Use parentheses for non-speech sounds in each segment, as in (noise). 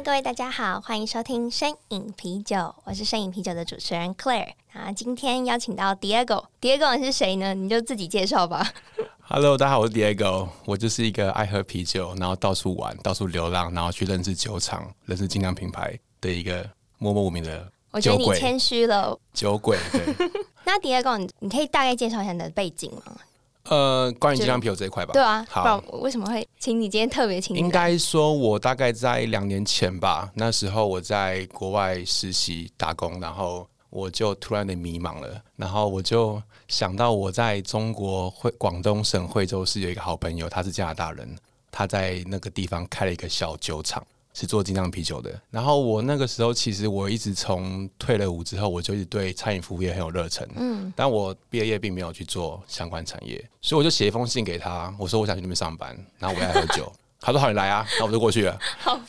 各位大家好，欢迎收听身影啤酒，我是身影啤酒的主持人 Claire。啊，今天邀请到 Diego，Diego 是谁呢？你就自己介绍吧。(laughs) Hello，大家好，我是 Diego，我就是一个爱喝啤酒，然后到处玩、到处流浪，然后去认识酒厂、认识精酿品牌的一个默默无名的。我觉得你谦虚了，酒鬼。对。(laughs) 那 Diego，你你可以大概介绍一下你的背景吗？呃，关于鸡酿啤酒这一块吧。对啊，好，我为什么会请你今天特别请你？应该说，我大概在两年前吧，那时候我在国外实习打工，然后我就突然的迷茫了，然后我就想到我在中国惠广东省惠州市有一个好朋友，他是加拿大人，他在那个地方开了一个小酒厂。是做精酿啤酒的，然后我那个时候其实我一直从退了伍之后，我就一直对餐饮服务业很有热忱，嗯，但我毕业业并没有去做相关产业，所以我就写一封信给他，我说我想去那边上班，然后我要喝酒，(laughs) 他说好，你来啊，那我就过去了，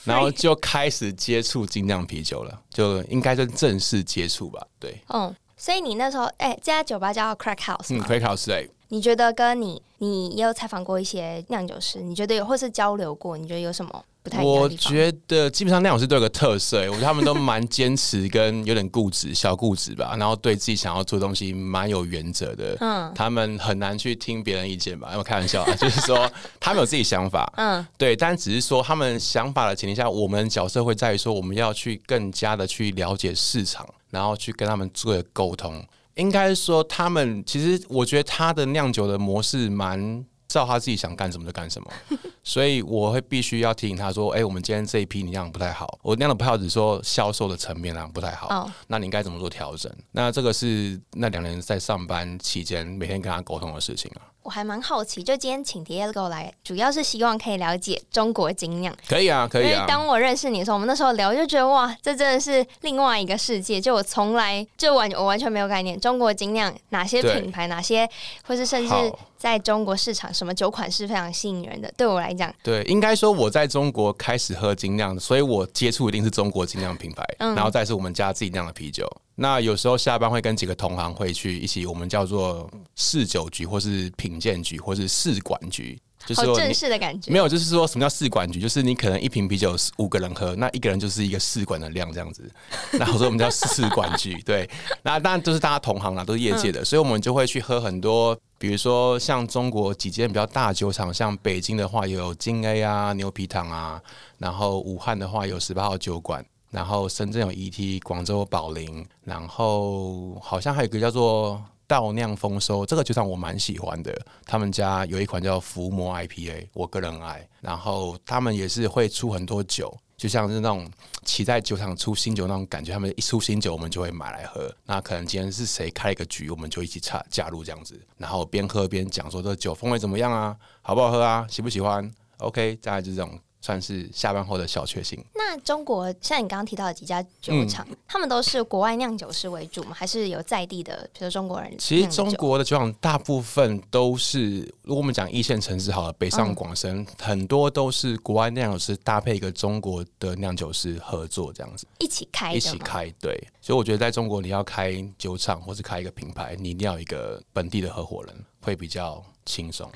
然后就开始接触精酿啤酒了，就应该是正式接触吧，对，嗯，所以你那时候哎，这家酒吧叫 Crack House，嗯，Crack House 对，你觉得跟你你也有采访过一些酿酒师，你觉得有或是交流过，你觉得有什么？我觉得基本上酿酒师都有个特色，我觉得他们都蛮坚持跟有点固执，小固执吧，然后对自己想要做的东西蛮有原则的。嗯，他们很难去听别人意见吧？因为开玩笑啊，就是说他们有自己想法。(laughs) 嗯，对，但只是说他们想法的前提下，我们角色会在于说，我们要去更加的去了解市场，然后去跟他们做沟通。应该说，他们其实我觉得他的酿酒的模式蛮。知道他自己想干什么就干什么，(laughs) 所以我会必须要提醒他说：“哎、欸，我们今天这一批你酿的不太好，我那样的不好，只说销售的层面上不太好，oh. 那你应该怎么做调整？”那这个是那两年在上班期间每天跟他沟通的事情啊。我还蛮好奇，就今天请 Diego 来，主要是希望可以了解中国精酿。可以啊，可以啊。因为当我认识你的时候，我们那时候聊就觉得哇，这真的是另外一个世界。就我从来就完我完全没有概念，中国精酿哪些品牌，哪些或是甚至在中国市场什么酒款是非常吸引人的。对我来讲，对，应该说我在中国开始喝精酿，所以我接触一定是中国精酿品牌，嗯，然后再是我们家自己酿的啤酒。那有时候下班会跟几个同行会去一起，我们叫做试酒局，或是品鉴局，或是试管局，就是说正式的感觉。没有，就是说什么叫试管局？就是你可能一瓶啤酒五个人喝，那一个人就是一个试管的量这样子。(laughs) 那我说我们叫试管局，(laughs) 对。那当然都是大家同行啦，都是业界的，嗯，所以我们就会去喝很多，比如说像中国几间比较大酒厂，像北京的话有金 A 啊、牛皮糖啊，然后武汉的话有十八号酒馆。然后深圳有 ET，广州有宝林，然后好像还有一个叫做稻酿丰收，这个酒厂我蛮喜欢的。他们家有一款叫伏魔 IPA，我个人爱。然后他们也是会出很多酒，就像是那种期待酒厂出新酒那种感觉。他们一出新酒，我们就会买来喝。那可能今天是谁开一个局，我们就一起插加入这样子，然后边喝边讲说这酒风味怎么样啊，好不好喝啊，喜不喜欢？OK，大概就是这种。算是下班后的小确幸。那中国像你刚刚提到的几家酒厂，嗯，他们都是国外酿酒师为主吗？还是有在地的，比如中国人？其实中国的酒厂大部分都是，如果我们讲一线城市好了，北上广深，嗯，很多都是国外酿酒师搭配一个中国的酿酒师合作这样子，一起开，一起开。对，所以我觉得在中国你要开酒厂或是开一个品牌，你一定要一个本地的合伙人，会比较轻松。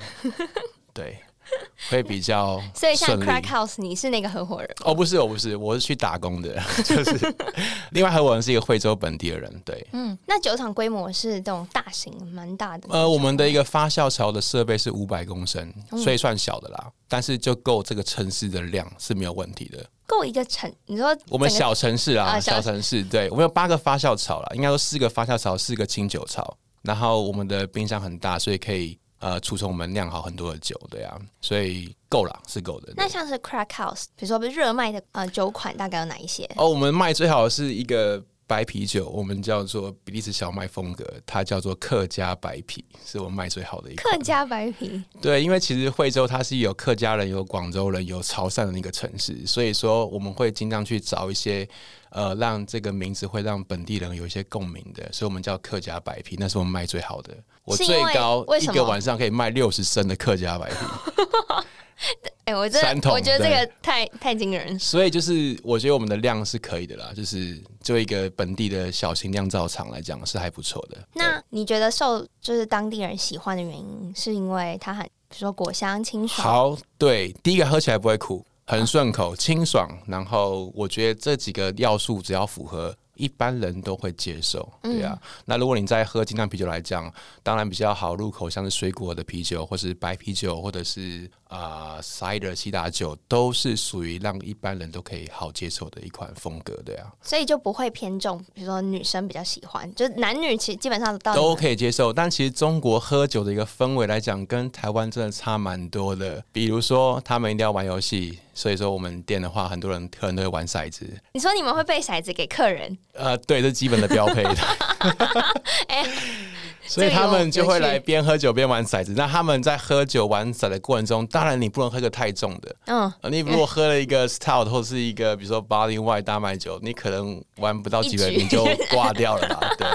(laughs) 对。(laughs) 会比较，所以像 Crack House，你是那个合伙人？哦，不是，我不是，我是去打工的，(laughs) 就是另外合伙人是一个惠州本地的人，对，嗯，那酒厂规模是这种大型，蛮大的。呃，我们的一个发酵槽的设备是五百公升，所以算小的啦，嗯、但是就够这个城市的量是没有问题的。够一个城？你说我们小城市啊，啊小，小城市，对，我们有八个发酵槽了，应该说四个发酵槽，四个清酒槽，然后我们的冰箱很大，所以可以。呃，储存我们酿好很多的酒，对啊，所以够了，是够的。那像是 Crack House，比如说热卖的呃酒款，大概有哪一些？哦，我们卖最好的是一个白啤酒，我们叫做比利时小麦风格，它叫做客家白啤，是我们卖最好的一个。客家白啤，对，因为其实惠州它是有客家人、有广州人、有潮汕的那个城市，所以说我们会经常去找一些呃，让这个名字会让本地人有一些共鸣的，所以我们叫客家白啤，那是我们卖最好的。我最高一个晚上可以卖六十升的客家白啤。(laughs) 哎、欸，我这我觉得这个太太惊人。所以就是我觉得我们的量是可以的啦，就是就一个本地的小型酿造厂来讲是还不错的。那你觉得受就是当地人喜欢的原因，是因为它很比如说果香清爽？好，对，第一个喝起来不会苦，很顺口，清爽。然后我觉得这几个要素只要符合。一般人都会接受，对啊。嗯、那如果你在喝精酿啤酒来讲，当然比较好入口，像是水果的啤酒，或是白啤酒，或者是啊、呃、cider 西打酒，都是属于让一般人都可以好接受的一款风格，对啊。所以就不会偏重，比如说女生比较喜欢，就是男女其实基本上都都可以接受。但其实中国喝酒的一个氛围来讲，跟台湾真的差蛮多的。比如说，他们一定要玩游戏。所以说，我们店的话，很多人客人都会玩骰子。你说你们会背骰子给客人？呃，对，这是基本的标配的。欸、(laughs) (laughs) 所以他们就会来边喝酒边玩骰子。那他们在喝酒玩骰的过程中，当然你不能喝个太重的。嗯，你如果喝了一个 stout 或是一个比如说 barley wine 大麦酒，你可能玩不到几轮你就挂掉了吧？(laughs) 对。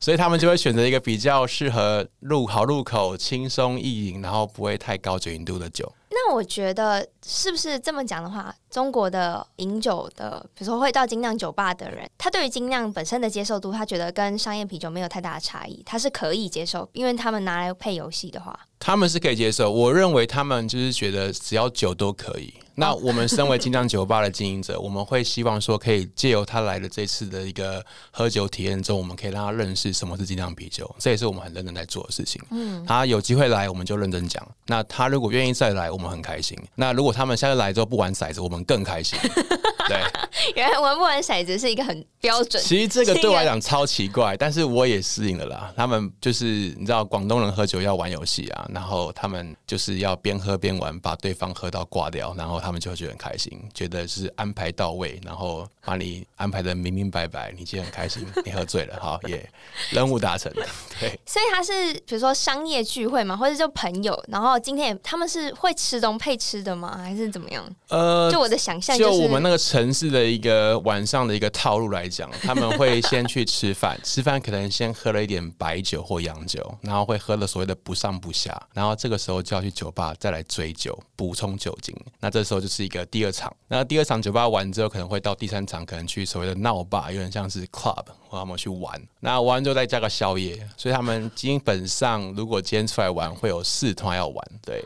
所以他们就会选择一个比较适合入好入口、轻松易饮，然后不会太高酒精度的酒。我觉得是不是这么讲的话，中国的饮酒的，比如说会到精酿酒吧的人，他对于精酿本身的接受度，他觉得跟商业啤酒没有太大的差异，他是可以接受，因为他们拿来配游戏的话，他们是可以接受。我认为他们就是觉得只要酒都可以。那我们身为金酿酒吧的经营者，我们会希望说，可以借由他来的这次的一个喝酒体验中，我们可以让他认识什么是金酿啤酒，这也是我们很认真在做的事情。嗯，他有机会来，我们就认真讲。那他如果愿意再来，我们很开心。那如果他们下次来之后不玩骰子，我们更开心。(laughs) 对，原来玩不玩骰子是一个很标准。其实这个对我来讲超奇怪，但是我也适应了啦。他们就是你知道，广东人喝酒要玩游戏啊，然后他们就是要边喝边玩，把对方喝到挂掉，然后他们就会觉得很开心，觉得是安排到位，然后把你安排的明明白白，你今天很开心，你喝醉了，好耶，(laughs) 任务达成。对，所以他是比如说商业聚会嘛，或者就朋友，然后今天也他们是会吃东配吃的吗？还是怎么样？呃，就我的想象，就是，就我们那个城市的一个晚上的一个套路来讲，他们会先去吃饭，吃饭可能先喝了一点白酒或洋酒，然后会喝了所谓的不上不下，然后这个时候就要去酒吧再来追酒，补充酒精。那这时候就是一个第二场，那第二场酒吧完之后，可能会到第三场，可能去所谓的闹吧，有点像是 club，或他们去玩。那玩完之后再加个宵夜，所以他们基本上如果今天出来玩，会有四团要玩，对，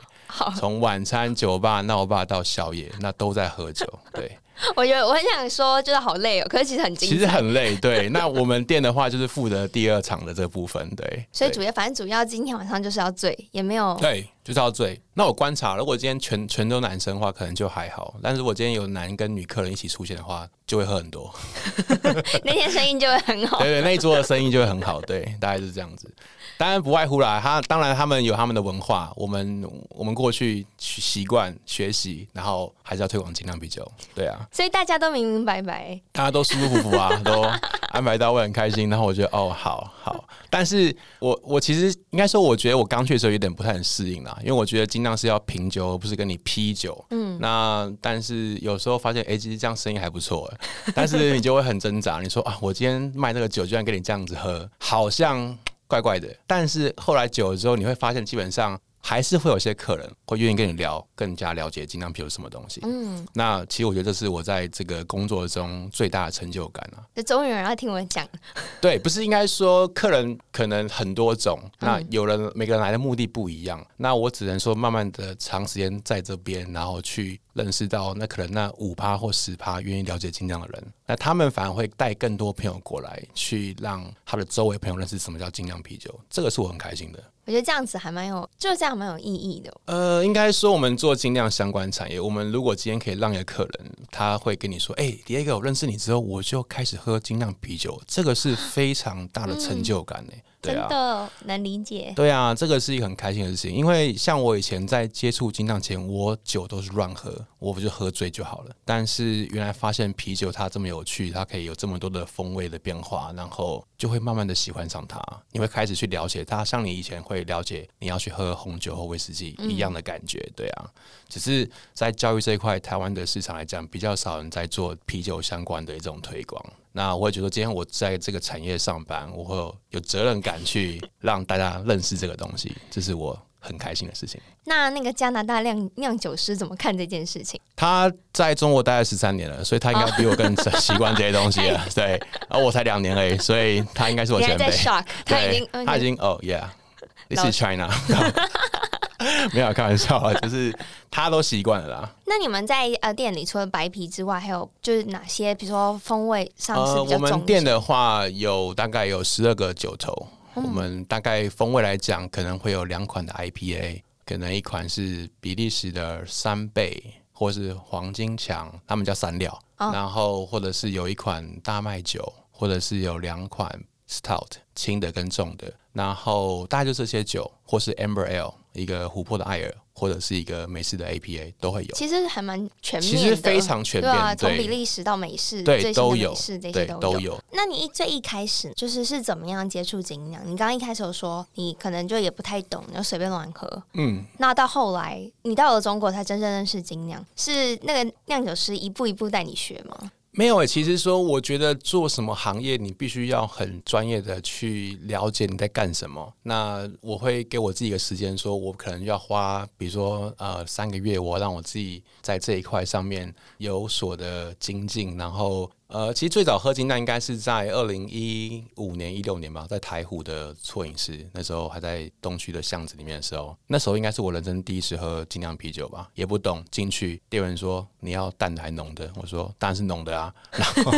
从晚餐酒吧闹吧到宵夜，那都在喝酒，对。(laughs) 我觉得我很想说，就是好累哦，可是其实很精彩。其实很累，对。那我们店的话，就是负责第二场的这部分，对。(laughs) 所以主要，反正主要今天晚上就是要醉，也没有。对，就是要醉。那我观察，如果今天全全都男生的话，可能就还好；但是如果今天有男跟女客人一起出现的话，就会喝很多。(laughs) 那天生意就会很好。对，对 (laughs) 对，那一桌的生意就会很好，对，大概是这样子。当然不外乎啦，他当然他们有他们的文化，我们我们过去习惯学习，然后还是要推广精酿啤酒，对啊。所以大家都明明白白，大家都舒舒服服啊，都安排到位很开心。然后我觉得哦，好好。但是我我其实应该说，我觉得我刚去的时候有点不太很适应啦，因为我觉得尽量是要品酒，而不是跟你批酒。嗯。那但是有时候发现，哎、欸，其实这样生意还不错。但是你就会很挣扎，你说啊，我今天卖这个酒，居然跟你这样子喝，好像。怪怪的，但是后来久了之后，你会发现基本上还是会有些客人会愿意跟你聊，更加了解精酿啤酒什么东西。嗯，那其实我觉得这是我在这个工作中最大的成就感啊！就终于有人要听我讲。对，(laughs) 不是应该说客人可能很多种，那有人每个人来的目的不一样，那我只能说慢慢的长时间在这边，然后去。认识到那可能那五趴或十趴愿意了解精酿的人，那他们反而会带更多朋友过来，去让他的周围朋友认识什么叫精酿啤酒，这个是我很开心的。我觉得这样子还蛮有，就这样蛮有意义的。呃，应该说我们做精酿相关产业，我们如果今天可以让一个客人，他会跟你说：“哎、欸，Diego，我认识你之后，我就开始喝精酿啤酒。”这个是非常大的成就感呢。嗯对啊，真的能理解。对啊，这个是一个很开心的事情，因为像我以前在接触金藏前，我酒都是乱喝，我不就喝醉就好了。但是原来发现啤酒它这么有趣，它可以有这么多的风味的变化，然后就会慢慢的喜欢上它。你会开始去了解它，像你以前会了解你要去喝红酒或威士忌一样的感觉，对啊。只是在教育这一块，台湾的市场来讲，比较少人在做啤酒相关的一种推广。那我也觉得，今天我在这个产业上班，我会有责任感去让大家认识这个东西，这是我很开心的事情。那那个加拿大酿酿酒师怎么看这件事情？他在中国待了十三年了，所以他应该比我更 (laughs) 习惯这些东西了。哦、对，(laughs) 而我才两年而已，所以他应该是我前辈。他已经，他已经，哦、oh,，Yeah，This is China。(laughs) (laughs) 没有开玩笑啊，(laughs) 就是他都习惯了啦。那你们在呃店里除了白啤之外，还有就是哪些？比如说风味上是比较？呃，我们店的话有大概有十二个酒头，嗯，我们大概风味来讲，可能会有两款的 IPA，可能一款是比利时的三倍，或是黄金强，他们叫三料，哦，然后或者是有一款大麦酒，或者是有两款 Stout 轻的跟重的，然后大概就这些酒，或是 Amber Ale。一个琥珀的艾尔，或者是一个美式的 APA 都会有，其实还蛮全面的，其实非常全面，对啊，从比利时到美式，对，都有，这些都有，对，都有。那你一最一开始就是是怎么样接触精酿？你刚刚一开始有说你可能就也不太懂，就随便乱喝，嗯。那到后来你到了中国才真正认识精酿，是那个酿酒师一步一步带你学吗？没有诶、其实说，我觉得做什么行业，你必须要很专业的去了解你在干什么。那我会给我自己一个时间，说我可能要花，比如说呃三个月，我让我自己在这一块上面有所的精进，然后。呃，其实最早喝精酿应该是在二零一五年、一六年吧，在台湖的错饮室，那时候还在东区的巷子里面的时候，那时候应该是我人生第一次喝精酿啤酒吧，也不懂，进去店员说你要淡的还浓的，我说当然是浓的啊，(laughs) 然后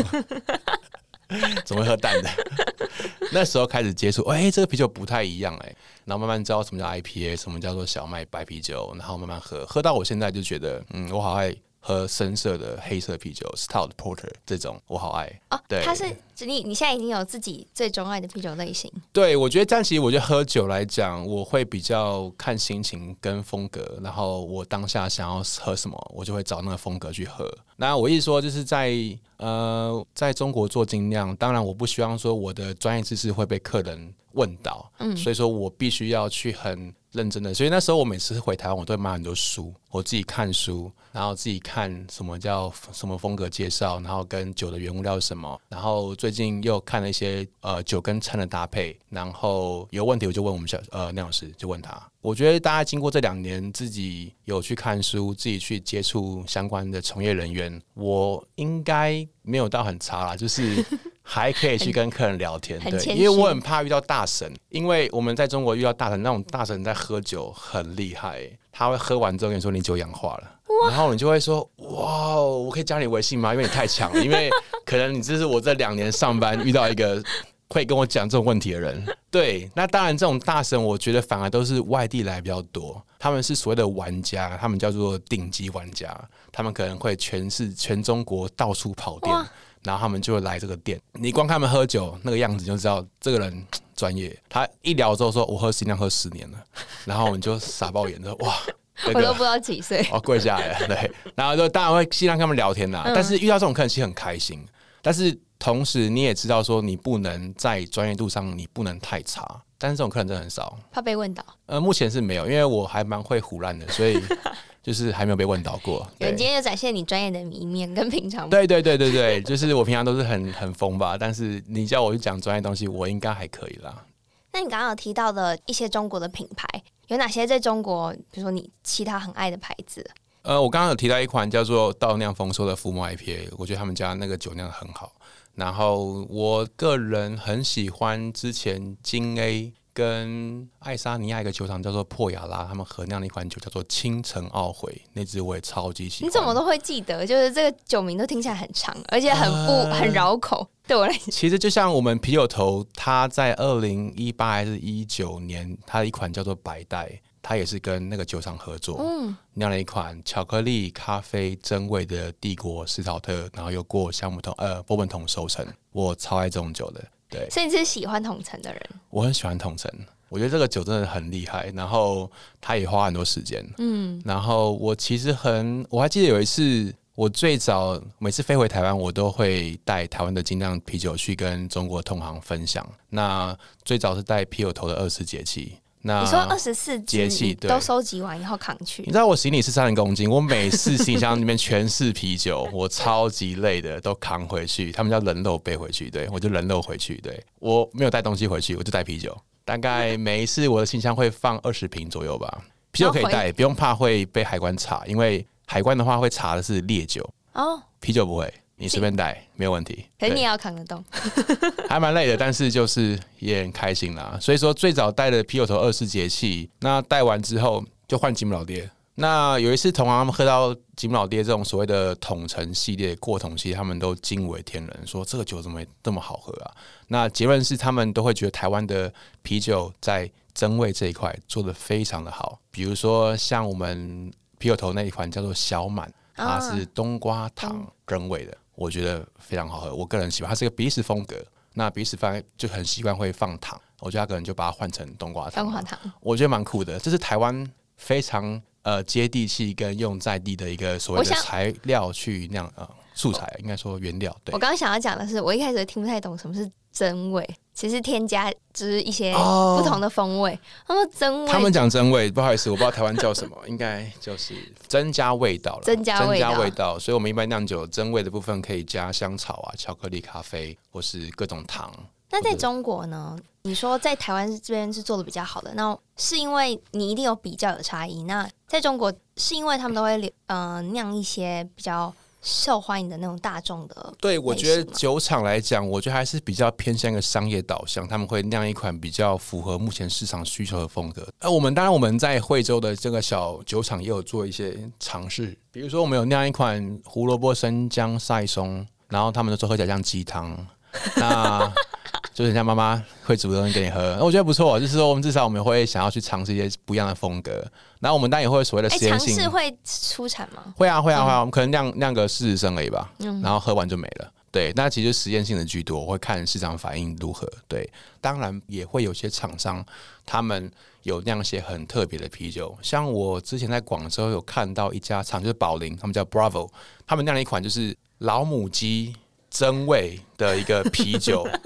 怎么会喝淡的？(laughs) 那时候开始接触，哎、欸，这个啤酒不太一样哎、然后慢慢知道什么叫 IPA，什么叫做小麦白啤酒，然后慢慢喝，喝到我现在就觉得，嗯，我好爱。喝深色的黑色啤酒，Stout Porter 这种我好爱哦。对，它是你你现在已经有自己最钟爱的啤酒类型。对，我觉得但其实我觉得喝酒来讲，我会比较看心情跟风格，然后我当下想要喝什么，我就会找那个风格去喝。那我意思说，就是在呃，在中国做精酿，当然我不希望说我的专业知识会被客人问到，嗯，所以说我必须要去很。认真的，所以那时候我每次回台湾，我都会买很多书，我自己看书，然后自己看什么叫什么风格介绍，然后跟酒的原物料什么，然后最近又看了一些呃酒跟餐的搭配，然后有问题我就问我们小呃酿老师，就问他。我觉得大家经过这两年，自己有去看书，自己去接触相关的从业人员，我应该没有到很差啦，就是。还可以去跟客人聊天，对，因为我很怕遇到大神，因为我们在中国遇到大神，那种大神在喝酒很厉害，他会喝完之后跟你说你酒氧化了，然后你就会说哇，我可以加你微信吗？因为你太强了，因为 (laughs) 可能你这是我这两年上班遇到一个会跟我讲这种问题的人，对，那当然这种大神，我觉得反而都是外地来比较多，他们是所谓的玩家，他们叫做顶级玩家，他们可能会全是全中国到处跑店。然后他们就会来这个店，你光看他们喝酒那个样子就知道这个人专业。他一聊之后说：“我喝精酿喝十年了。”然后我们就傻爆眼，说：“哇，(laughs) 这个、我都不知道几岁。”哦，跪下来了，对。然后就当然会尽量跟他们聊天啦、啊嗯。但是遇到这种客人其实很开心。但是同时你也知道说，你不能在专业度上你不能太差。但是这种客人真的很少，怕被问到。呃，目前是没有，因为我还蛮会胡乱的，所以。就是还没有被问到过。对，今天又展现你专业的一面，跟平常。对对对对对，(laughs) 就是我平常都是很很疯吧，但是你叫我去讲专业东西，我应该还可以啦。那你刚刚有提到的一些中国的品牌，有哪些在中国？比如说你其他很爱的牌子？呃，我刚刚有提到一款叫做稻酿丰收的福摩 IPA，我觉得他们家那个酒酿的很好。然后我个人很喜欢之前金 A。跟爱沙尼亚一个酒厂叫做破雅拉，他们合酿的一款酒叫做倾城懊悔，那支我也超级喜欢。你怎么都会记得？就是这个酒名都听起来很长，而且很不、呃、很绕口。对我来讲，其实就像我们啤酒头，他在二零一八还是一九年，他的一款叫做白带，他也是跟那个酒厂合作，嗯，酿了一款巧克力咖啡真味的帝国斯陶特，然后又过橡木桶呃波本桶熟成，我超爱这种酒的。对，所以你是喜欢统城的人？我很喜欢统城，我觉得这个酒真的很厉害，然后他也花很多时间。嗯，然后我其实很，我还记得有一次，我最早每次飞回台湾，我都会带台湾的精酿啤酒去跟中国同行分享。那最早是带啤酒头的二十四节气。那你说二十四节气都收集完以后扛去，你知道我行李是三十公斤，我每次行李箱里面全是啤酒，我超级累的，都扛回去。他们叫人肉背回去，对，我就人肉回去。对，我没有带东西回去，我就带啤酒。大概每一次我的行李箱会放二十瓶左右吧，啤酒可以带，不用怕会被海关查，因为海关的话会查的是烈酒哦，啤酒不会。你随便带没有问题，可是你也要扛得动，(laughs) 还蛮累的，但是就是也很开心啦。所以说最早带的啤酒头二十四节气，那带完之后就换吉姆老爹。那有一次同行他们喝到吉姆老爹这种所谓的统称系列过桶系，他们都惊为天人，说这个酒怎么这么好喝啊？那结论是他们都会觉得台湾的啤酒在增味这一块做得非常的好，比如说像我们啤酒头那一款叫做小满，它是冬瓜糖增味的。我觉得非常好喝，我个人喜欢它是个比利时风格。那比利时方就很习惯会放糖，我觉得他可能就把它换成冬瓜糖。冬瓜糖，我觉得蛮酷的。这是台湾非常呃接地气跟用在地的一个所谓的材料去酿呃素材，应该说原料。对，我刚刚想要讲的是，我一开始听不太懂什么是增味。其实添加就是一些不同的风味。他们真味，他们讲真味，不好意思，我不知道台湾叫什么，应该就是增加味道了。增加味道，味道。所以，我们一般酿酒真味的部分可以加香草啊、巧克力、咖啡，或是各种糖。那在中国呢？你说在台湾这边是做的比较好的，那是因为你一定有比较有差异。那在中国是因为他们都会呃酿一些比较。受欢迎的那种大众的，对，我觉得酒厂来讲，我觉得还是比较偏向一个商业导向，他们会酿一款比较符合目前市场需求的风格。那我们当然我们在惠州的这个小酒厂也有做一些尝试，比如说我们有酿一款胡萝卜生姜赛松，然后他们都说喝起来像鸡汤，(laughs) 那。就是人家妈妈会煮东西给你喝，那我觉得不错。就是说，我们至少我们会想要去尝试一些不一样的风格。然后我们当然也会所谓的实验性，尝试会出产吗？会啊，会啊，会啊。我们可能酿酿个四十升而已吧，然后喝完就没了。对，那其实实验性的居多，我会看市场反应如何。对，当然也会有些厂商他们有酿一些很特别的啤酒，像我之前在广州有看到一家厂，就是宝林，他们叫 Bravo，他们酿了一款就是老母鸡增味的一个啤酒。(laughs)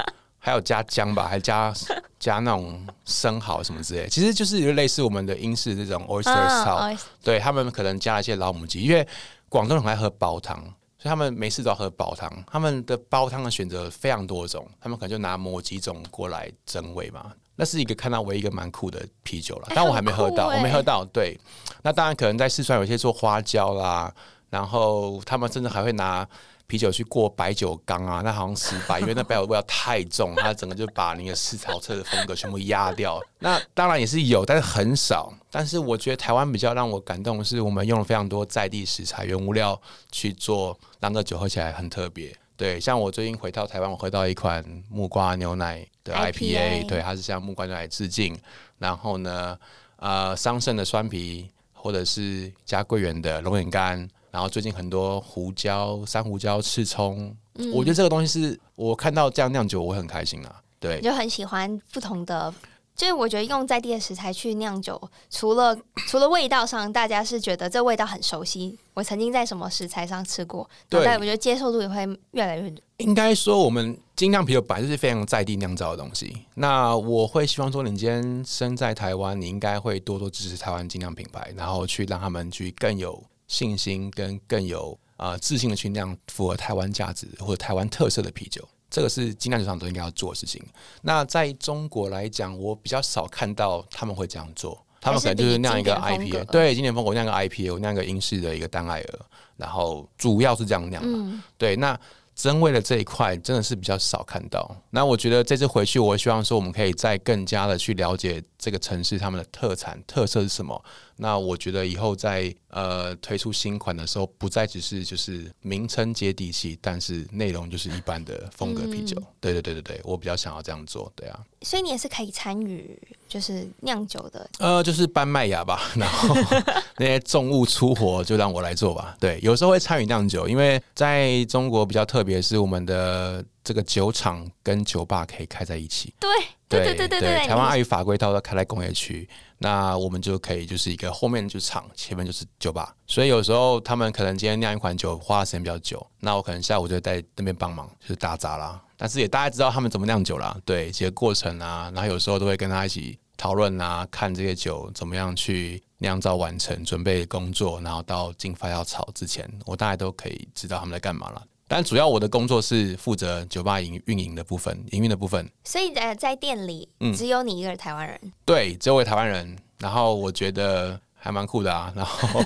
还有加姜吧，还加 (laughs) 加那种生蚝什么之类，其实就是有类似我们的英式这种 oyster style，哦。对，他们可能加了一些老母鸡，因为广东人很爱喝煲汤，所以他们没事都要喝煲汤。他们的煲汤的选择非常多种，他们可能就拿某几种过来增味嘛。那是一个看到唯一一个蛮酷的啤酒了，但我还没喝到，欸、我没喝到。对，那当然可能在四川有些做花椒啦，然后他们甚至还会拿。啤酒去过白酒缸啊，那好像失败，因为那白酒味道太重，它整个就把那个四草车的风格全部压掉。那当然也是有，但是很少。但是我觉得台湾比较让我感动的是，我们用了非常多在地食材、原物料去做，让这酒喝起来很特别。对，像我最近回到台湾，我喝到一款木瓜牛奶的 IPA，对，它是向木瓜牛奶致敬。然后呢，呃，桑葚的酸皮，或者是加桂圆的龙眼干。然后最近很多胡椒、山胡椒、赤葱，嗯，我觉得这个东西是我看到这样酿酒，我会很开心啊。对，就很喜欢不同的，就是我觉得用在地的食材去酿酒，除了除了味道上，大家是觉得这味道很熟悉，我曾经在什么食材上吃过，对，但我觉得接受度也会越来越。应该说，我们精酿啤酒本来就是非常在地酿造的东西。那我会希望说，你今天生在台湾，你应该会多多支持台湾精酿品牌，然后去让他们去更有。信心跟更有啊、呃、自信的去酿符合台湾价值或者台湾特色的啤酒，这个是精酿酒厂都应该要做的事情。那在中国来讲，我比较少看到他们会这样做，他们可能就是酿一个 IPA，对，经典风格酿个 IPA，我酿个英式的一个单艾尔，然后主要是这样酿、嗯。对，那真味的这一块真的是比较少看到。那我觉得这次回去，我希望说我们可以再更加的去了解这个城市他们的特产特色是什么。那我觉得以后在呃推出新款的时候，不再只是就是名称接地气，但是内容就是一般的风格啤酒。嗯、对对对对对，我比较想要这样做，对啊。所以你也是可以参与，就是酿酒的。呃，就是搬麦芽吧，然后 (laughs) 那些重物出活就让我来做吧。对，有时候会参与酿酒，因为在中国比较特别，是我们的这个酒厂跟酒吧可以开在一起。对对对对对对，台湾碍于法规，它都开在工业区。那我们就可以就是一个后面就是厂，前面就是酒吧，所以有时候他们可能今天酿一款酒花的时间比较久，那我可能下午就在那边帮忙，就是打杂啦。但是也大家知道他们怎么酿酒啦，对，几个过程啊，然后有时候都会跟他一起讨论啊，看这些酒怎么样去酿造完成，准备工作，然后到进发酵槽之前，我大概都可以知道他们在干嘛了。但主要我的工作是负责酒吧营运营的部分，营运的部分。所以呃在店里，只有你一个台湾人。嗯，对，只有我台湾人。然后我觉得还蛮酷的啊。(laughs) 然后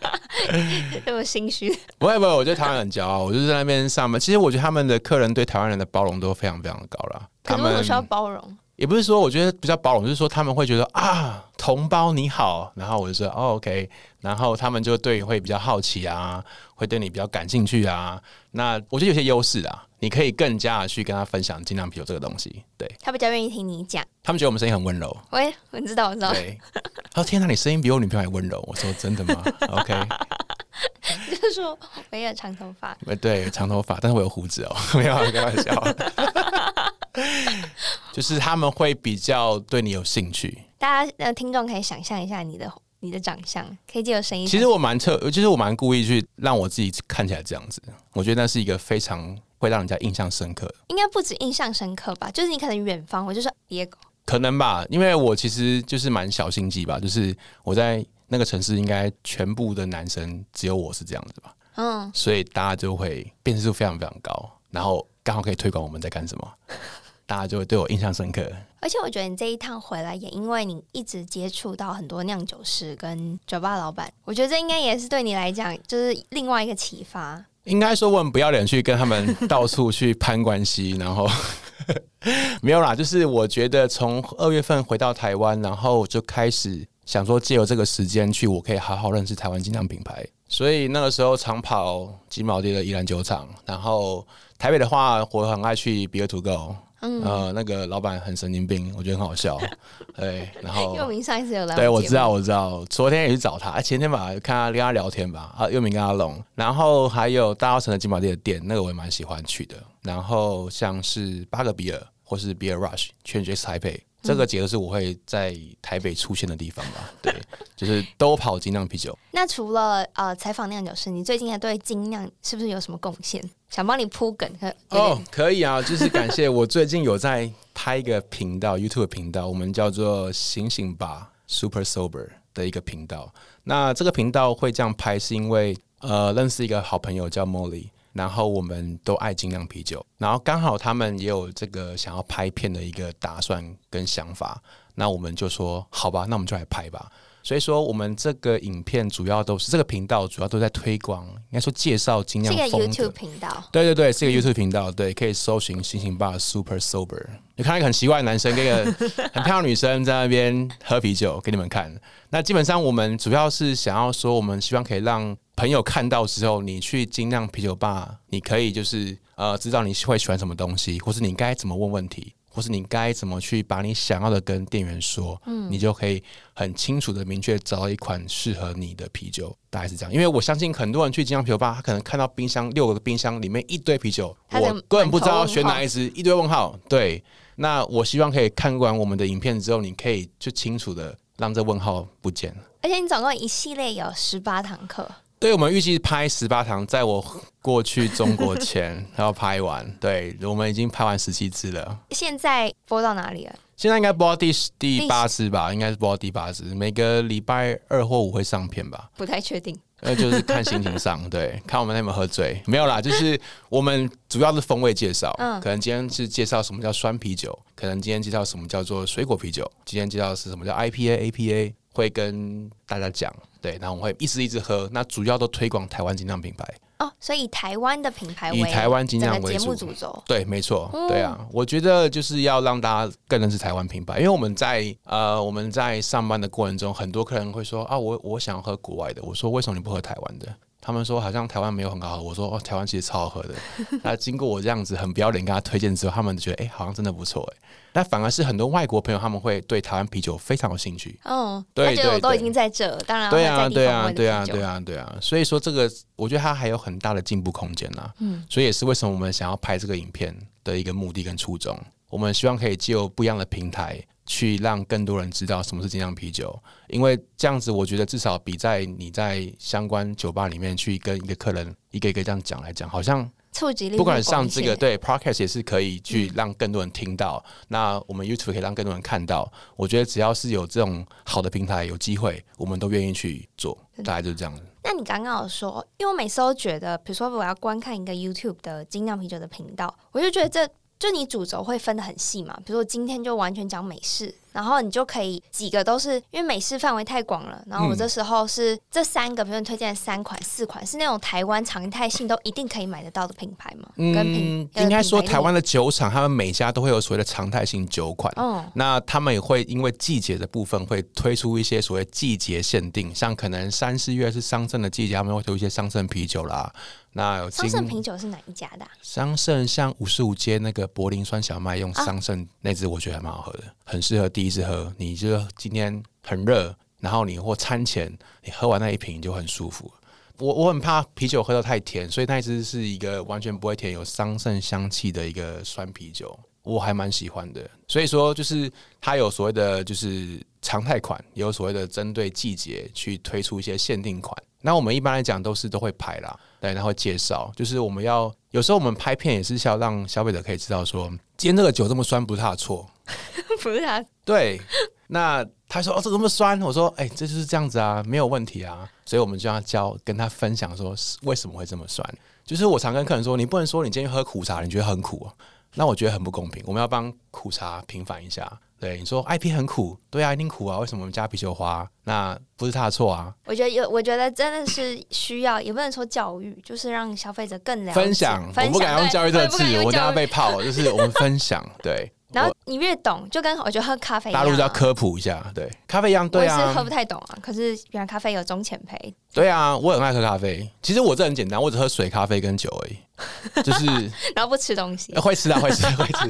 (laughs) 这么心虚？不会不会，我觉得台湾人很骄傲。我就是在那边上班。其实我觉得他们的客人对台湾人的包容都非常非常的高了。他们需要包容。也不是说我觉得比较包容，就是说他们会觉得啊，同胞你好，然后我就说哦 OK，然后他们就对你会比较好奇啊，会对你比较感兴趣啊。那我觉得有些优势啊，你可以更加的去跟他分享精酿啤酒这个东西。对，他比较愿意听你讲，他们觉得我们声音很温柔。喂，我知道，我知道。对，他说天哪，你声音比我女朋友还温柔。我说真的吗？(laughs) OK，就是说我也有长头发。(laughs) 对，长头发，但是我有胡子哦，(laughs) 没有开玩笑。(laughs) 就是他们会比较对你有兴趣。大家呃，听众可以想象一下你的你的长相，可以借由声音。其实我蛮特，其实我蛮故意去让我自己看起来这样子。我觉得那是一个非常会让人家印象深刻的。应该不止印象深刻吧？就是你可能远方，我就说 Diego。可能吧，因为我其实就是蛮小心机吧。就是我在那个城市，应该全部的男生只有我是这样子吧。嗯，所以大家就会辨识度非常非常高，然后刚好可以推广我们在干什么。大家就会对我印象深刻，而且我觉得你这一趟回来，也因为你一直接触到很多酿酒师跟酒吧老板，我觉得这应该也是对你来讲，就是另外一个启发。应该说，我很不要脸去跟他们到处去攀关系，然后 (laughs) 没有啦。就是我觉得从二月份回到台湾，然后就开始想说，借由这个时间去，我可以好好认识台湾精酿品牌。所以那个时候常跑金毛地的宜兰酒厂，然后台北的话，我很爱去 Beer to Go。嗯，呃，那个老板很神经病，我觉得很好笑。(laughs) 对，然后又明上一次有来，对，我知道，我知道，昨天也去找他，前天吧，看他跟他聊天吧，啊，又明跟他龙，然后还有大稻城的金宝店的店，那个我也蛮喜欢去的。然后像是巴格比尔或是 Beer Rush，全绝台北。这个节都是我会在台北出现的地方吧？对，(laughs) 就是都跑精酿啤酒。那除了呃采访酿酒师，你最近还对精酿是不是有什么贡献？想帮你铺梗？哦，可以啊，就是感谢我最近有在拍一个频道，YouTube 频道，我们叫做“醒醒吧 Super Sober” 的一个频道。那这个频道会这样拍，是因为呃认识一个好朋友叫 Molly。然后我们都爱精酿啤酒，然后刚好他们也有这个想要拍片的一个打算跟想法，那我们就说好吧，那我们就来拍吧。所以说，我们这个影片主要都是这个频道主要都在推广，应该说介绍精酿风格。是个 YouTube 频道。对对对，是个 YouTube 频道，对，可以搜寻“星星爸 Super Sober”。你看一个很奇怪的男生跟一个 (laughs) 很漂亮女生在那边喝啤酒给你们看。那基本上我们主要是想要说，我们希望可以让朋友看到之后，你去精酿啤酒吧，你可以就是呃知道你会喜欢什么东西，或是你该怎么问问题。或是你该怎么去把你想要的跟店员说，嗯，你就可以很清楚的明确找到一款适合你的啤酒，大概是这样。因为我相信很多人去金酿啤酒吧，他可能看到冰箱六个冰箱里面一堆啤酒，我根本不知道选哪一支，一堆问号。对，那我希望可以看完我们的影片之后，你可以就清楚的让这问号不见了。而且你总共一系列有十八堂课。对，我们预计拍十八堂，在我过去中国前 (laughs) 要拍完。对，我们已经拍完十七支了。现在播到哪里了？现在应该播到第第八支吧？应该是播到第八支，每个礼拜二或五会上片吧？不太确定，那就是看心情上。对，(laughs) 看我们有没有喝醉。没有啦，就是我们主要是风味介绍。嗯，可能今天是介绍什么叫酸啤酒，可能今天介绍什么叫做水果啤酒，今天介绍是什么叫 IPA、APA，会跟大家讲。对，然后我们会一直一直喝，那主要都推广台湾精酿品牌。哦，所以以台湾的品牌为以台湾精酿为主，节目主轴。对，没错，嗯、对啊，我觉得就是要让大家更认识台湾品牌，因为我们在呃我们在上班的过程中，很多客人会说啊，我我想喝国外的，我说为什么你不喝台湾的？他们说好像台湾没有很好喝，我说哦，台湾其实超好喝的。(laughs) 那经过我这样子很不要脸跟他推荐之后，他们觉得哎、欸，好像真的不错哎。那反而是很多外国朋友他们会对台湾啤酒非常有兴趣。哦，对对，我都已经在这，当然对啊对啊对啊对啊对啊。所以说这个我觉得它还有很大的进步空间呐。嗯，所以也是为什么我们想要拍这个影片的一个目的跟初衷。我们希望可以借由不一样的平台。去让更多人知道什么是精酿啤酒，因为这样子，我觉得至少比在你在相关酒吧里面去跟一个客人一个一个这样讲来讲，好像触及力不管上这个对 Podcast 也是可以去让更多人听到，嗯、那我们 YouTube 可以让更多人看到。我觉得只要是有这种好的平台，有机会，我们都愿意去做，大概就是这样子。那你刚刚有说，因为我每次都觉得，比如说我要观看一个 YouTube 的精酿啤酒的频道，我就觉得这。就你主轴会分的很细嘛，比如说今天就完全讲美式。然后你就可以几个都是因为美式范围太广了，然后我这时候是这三个，比如你推荐三款、四款，是那种台湾常态性都一定可以买得到的品牌嘛？嗯，跟品应该说台湾的酒厂，他们每家都会有所谓的常态性酒款。哦，那他们也会因为季节的部分会推出一些所谓季节限定，像可能三四月是桑葚的季节，他们会推出一些桑葚啤酒啦。那有桑葚啤酒是哪一家的啊？桑葚像五十五街那个柏林酸小麦用桑葚那支，我觉得还蛮好喝的，很适合第一次喝，你就今天很热，然后你或餐前你喝完那一瓶你就很舒服。我我很怕啤酒喝得太甜，所以那一支是一个完全不会甜，有桑葚香气的一个酸啤酒，我还蛮喜欢的。所以说就是它有所谓的就是常态款，也有所谓的针对季节去推出一些限定款。那我们一般来讲都是都会拍啦，对，然后介绍，就是我们要有时候我们拍片也是想要让消费者可以知道说，今天这个酒这么酸不是他的错。(laughs) 不是他，对，那他说哦，这这么酸，我说哎、欸，这就是这样子啊，没有问题啊，所以我们就要教跟他分享说为什么会这么酸。就是我常跟客人说，你不能说你今天喝苦茶，你觉得很苦，那我觉得很不公平。我们要帮苦茶平反一下。对，你说 IP 很苦，对啊，一定苦啊，为什么我们加啤酒花？那不是他的错啊。我觉得有，我觉得真的是需要，也不能说教育，就是让消费者更了解。分享，分享我不敢用教育这个字，我等下被泡，就是我们分享，对。然后你越懂，就跟我觉得喝咖啡一样，大陆就要科普一下，对，咖啡一样，对啊。我是喝不太懂啊，可是原来咖啡有中浅焙。对啊，我很爱喝咖啡。其实我这很简单，我只喝水、咖啡跟酒而已，就是 (laughs) 然后不吃东西。会吃啊，会吃，会吃，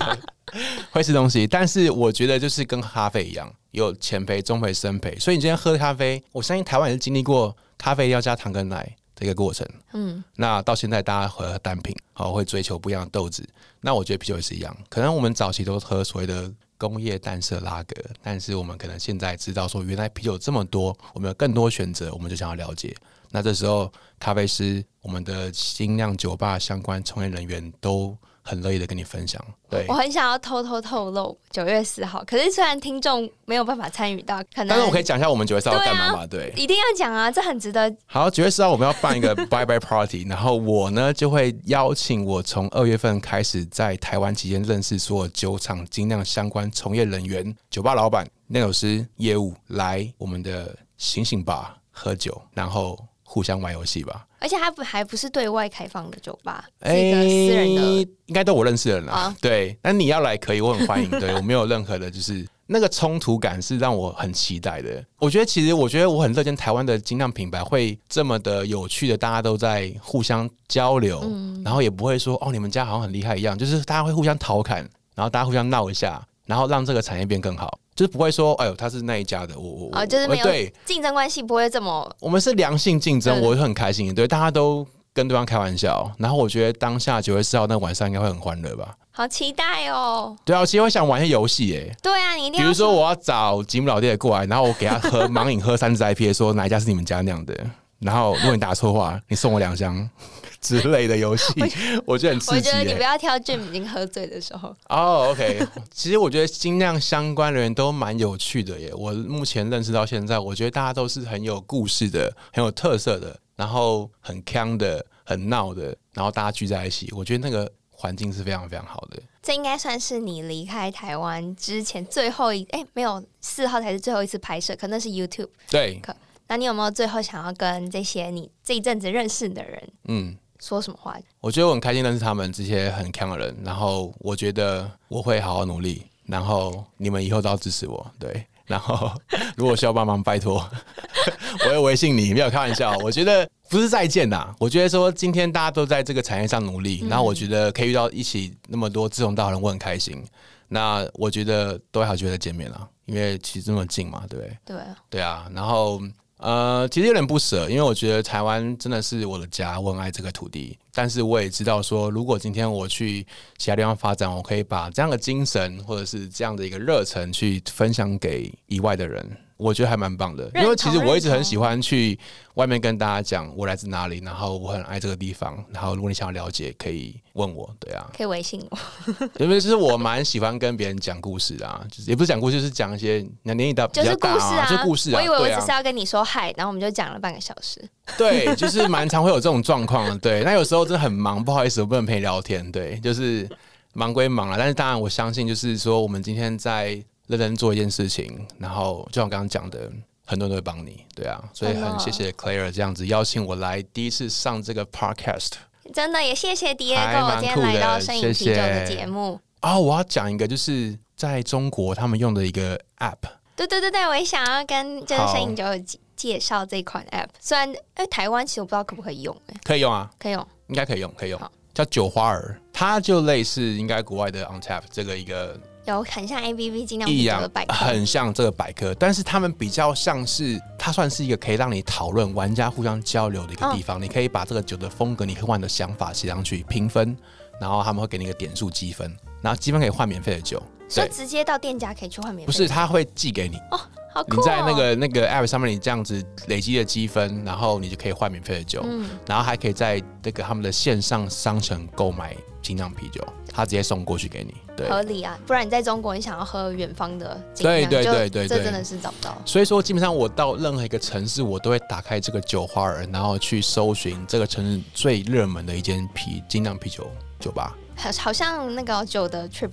会吃东西。但是我觉得就是跟咖啡一样，有浅焙、中焙、深焙。所以你今天喝咖啡，我相信台湾也是经历过咖啡要加糖跟奶。一个过程，嗯，那到现在大家喝单品，好会追求不一样的豆子。那我觉得啤酒也是一样，可能我们早期都喝所谓的工业淡色拉格，但是我们可能现在知道说，原来啤酒这么多，我们有更多选择，我们就想要了解。那这时候，咖啡师、我们的精酿酒吧相关从业人员都。很乐意的跟你分享，对，我很想要偷偷透露九月四号，可是虽然听众没有办法参与到，可能，但是我可以讲一下我们九月四号干嘛嘛？对，一定要讲啊，这很值得。好，九月四号我们要办一个 (laughs) Bye Bye Party，然后我呢就会邀请我从二月份开始在台湾期间认识所有酒厂精酿相关从业人员、酒吧老板、酿酒师、业务来我们的醒醒吧喝酒，然后互相玩游戏吧。而且它不还不是对外开放的酒吧，是一个私人的，欸、应该都我认识的人啊。对，那你要来可以，我很欢迎。对我没有任何的，就是 (laughs) 那个冲突感是让我很期待的。我觉得其实，我觉得我很乐见台湾的精酿品牌会这么的有趣的，大家都在互相交流，嗯、然后也不会说哦，你们家好像很厉害一样，就是大家会互相调侃，然后大家互相闹一下，然后让这个产业变更好。就是不会说，哎呦，他是那一家的，我我哦，就是没有竞争关系，不会这么。我们是良性竞争，我是很开心，对，大家都跟对方开玩笑，然后我觉得当下九月四号那晚上应该会很欢乐吧。好期待哦！对啊，我其实我想玩一些游戏，哎，对啊，你一定要。比如说，我要找吉姆老爹过来，然后我给他喝 (laughs) 盲饮喝三支 IPA，说哪一家是你们家酿的，然后如果你答错话，你送我两箱。之类的游戏，(laughs) 我觉得很刺激。我觉得你不要挑 Jim 已经喝醉的时候。哦、oh,，OK。其实我觉得精酿相关的人都蛮有趣的耶。我目前认识到现在，我觉得大家都是很有故事的、很有特色的，然后很锵的、很闹的，然后大家聚在一起，我觉得那个环境是非常非常好的。这应该算是你离开台湾之前最后一哎，没有四号才是最后一次拍摄，可能是 YouTube。对。可那你有没有最后想要跟这些你这一阵子认识的人，嗯？说什么话？我觉得我很开心认识他们这些很强的人，然后我觉得我会好好努力，然后你们以后都要支持我，对。然后如果需要帮忙，拜托，(laughs) 我会微信你，没有开玩笑。我觉得不是再见呐，我觉得说今天大家都在这个产业上努力，然后我觉得可以遇到一起那么多志同道合人，我很开心。那我觉得都还好，觉得见面了，因为其实这么近嘛，对不对？对对啊，然后。呃，其实有点不舍，因为我觉得台湾真的是我的家，我很爱这个土地。但是我也知道说，如果今天我去其他地方发展，我可以把这样的精神或者是这样的一个热忱去分享给以外的人。我觉得还蛮棒的，因为其实我一直很喜欢去外面跟大家讲我来自哪里，然后我很爱这个地方，然后如果你想要了解，可以问我，对啊，可以微信我。因为就是我蛮喜欢跟别人讲故事的啊，就是也不是讲故事，就是讲一些年龄大比较大啊，就故事啊。我以为我只是要跟你说嗨，然后我们就讲了半个小时。对，就是蛮常会有这种状况。对，那有时候真的很忙，不好意思，我不能陪你聊天。对，就是忙归忙了，但是当然我相信，就是说我们今天在。认真做一件事情，然后就像我刚刚讲的，很多人都会帮你，对啊，所以很谢谢 Claire 这样子邀请我来第一次上这个 Podcast，真的也谢谢 Diego 今天来到摄影啤酒的节目。哦，我要讲一个，就是在中国他们用的一个 App。对对对对，我也想要跟就是摄影酒介绍这款 App，虽然哎台湾其实我不知道可不可以用，哎，可以用啊，可以用，应该可以用，可以用，叫酒花儿，它就类似应该国外的 Untappd 这个一个。有很像 ABV 精酿啤酒的百科，很像这个百科，但是他们比较像是，它算是一个可以让你讨论、玩家互相交流的一个地方。哦、你可以把这个酒的风格、你喝完的想法写上去评分，然后他们会给你一个点数积分，然后积分可以换免费的酒。所以直接到店家可以去换免费？不是，他会寄给你。哦，好酷、哦！你在那个那个 App 上面，你这样子累积的积分，然后你就可以换免费的酒，嗯，然后还可以在那个他们的线上商城购买精酿啤酒。他直接送过去给你，对，合理啊，不然你在中国，你想要喝远方的，对对对对，这真的是找不到。所以说，基本上我到任何一个城市，我都会打开这个酒花儿，然后去搜寻这个城市最热门的一间啤精酿啤酒酒吧。好，好像那个酒的 trip，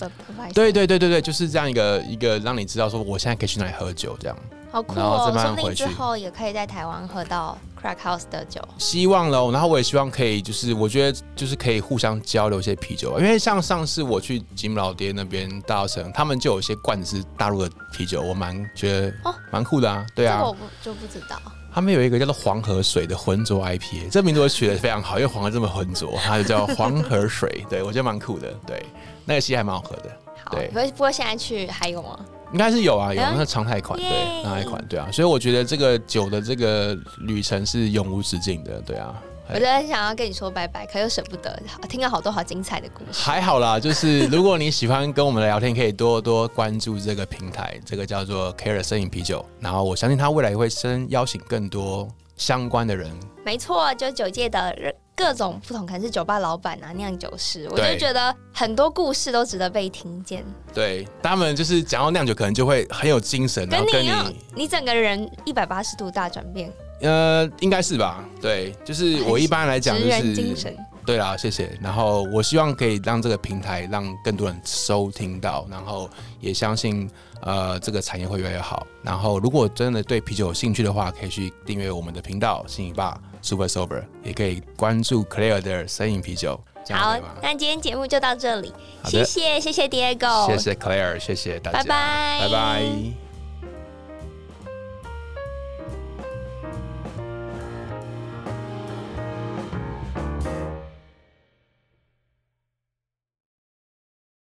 对对对对对，就是这样一个一个让你知道说，我现在可以去哪里喝酒这样。好酷哦！说不定之后也可以在台湾喝到 Crack House 的酒。希望喽，然后我也希望可以，就是我觉得就是可以互相交流一些啤酒，因为像上次我去吉姆老爹那边大稻城，他们就有一些罐子是大陆的啤酒，我蛮觉得哦蛮酷的啊。对啊，这个我不就不知道。他们有一个叫做黄河水的浑浊 IPA，这名字我取得非常好，因为黄河这么浑浊，它就叫黄河水。对我觉得蛮酷的，对那个其实还蛮好喝的。好，对，不过现在去还有吗？应该是有啊，有那个常态款，对，常态款，对啊，所以我觉得这个酒的这个旅程是永无止境的，对啊。我真的想要跟你说拜拜，可又舍不得，听了好多好精彩的故事。还好啦，就是如果你喜欢跟我们聊天，可以多多关注这个平台，这个叫做 Claire 摄影啤酒，然后我相信他未来也会深邀请更多相关的人。没错，就酒界的。各种不同，可能是酒吧老板啊，酿酒师，我就觉得很多故事都值得被听见。对，他们就是讲到酿酒，可能就会很有精神，然后跟你你整个人一百八十度大转变。呃，应该是吧？对，就是我一般来讲就是精神。对啦，谢谢。然后我希望可以让这个平台让更多人收听到，然后也相信呃这个产业会越来越好。然后如果真的对啤酒有兴趣的话，可以去订阅我们的频道“信饮吧 Super Sober”，也可以关注 Claire 的摄影啤酒。好，那今天节目就到这里，谢谢谢谢 Diego，谢谢 Claire，谢谢大家，拜拜，拜拜。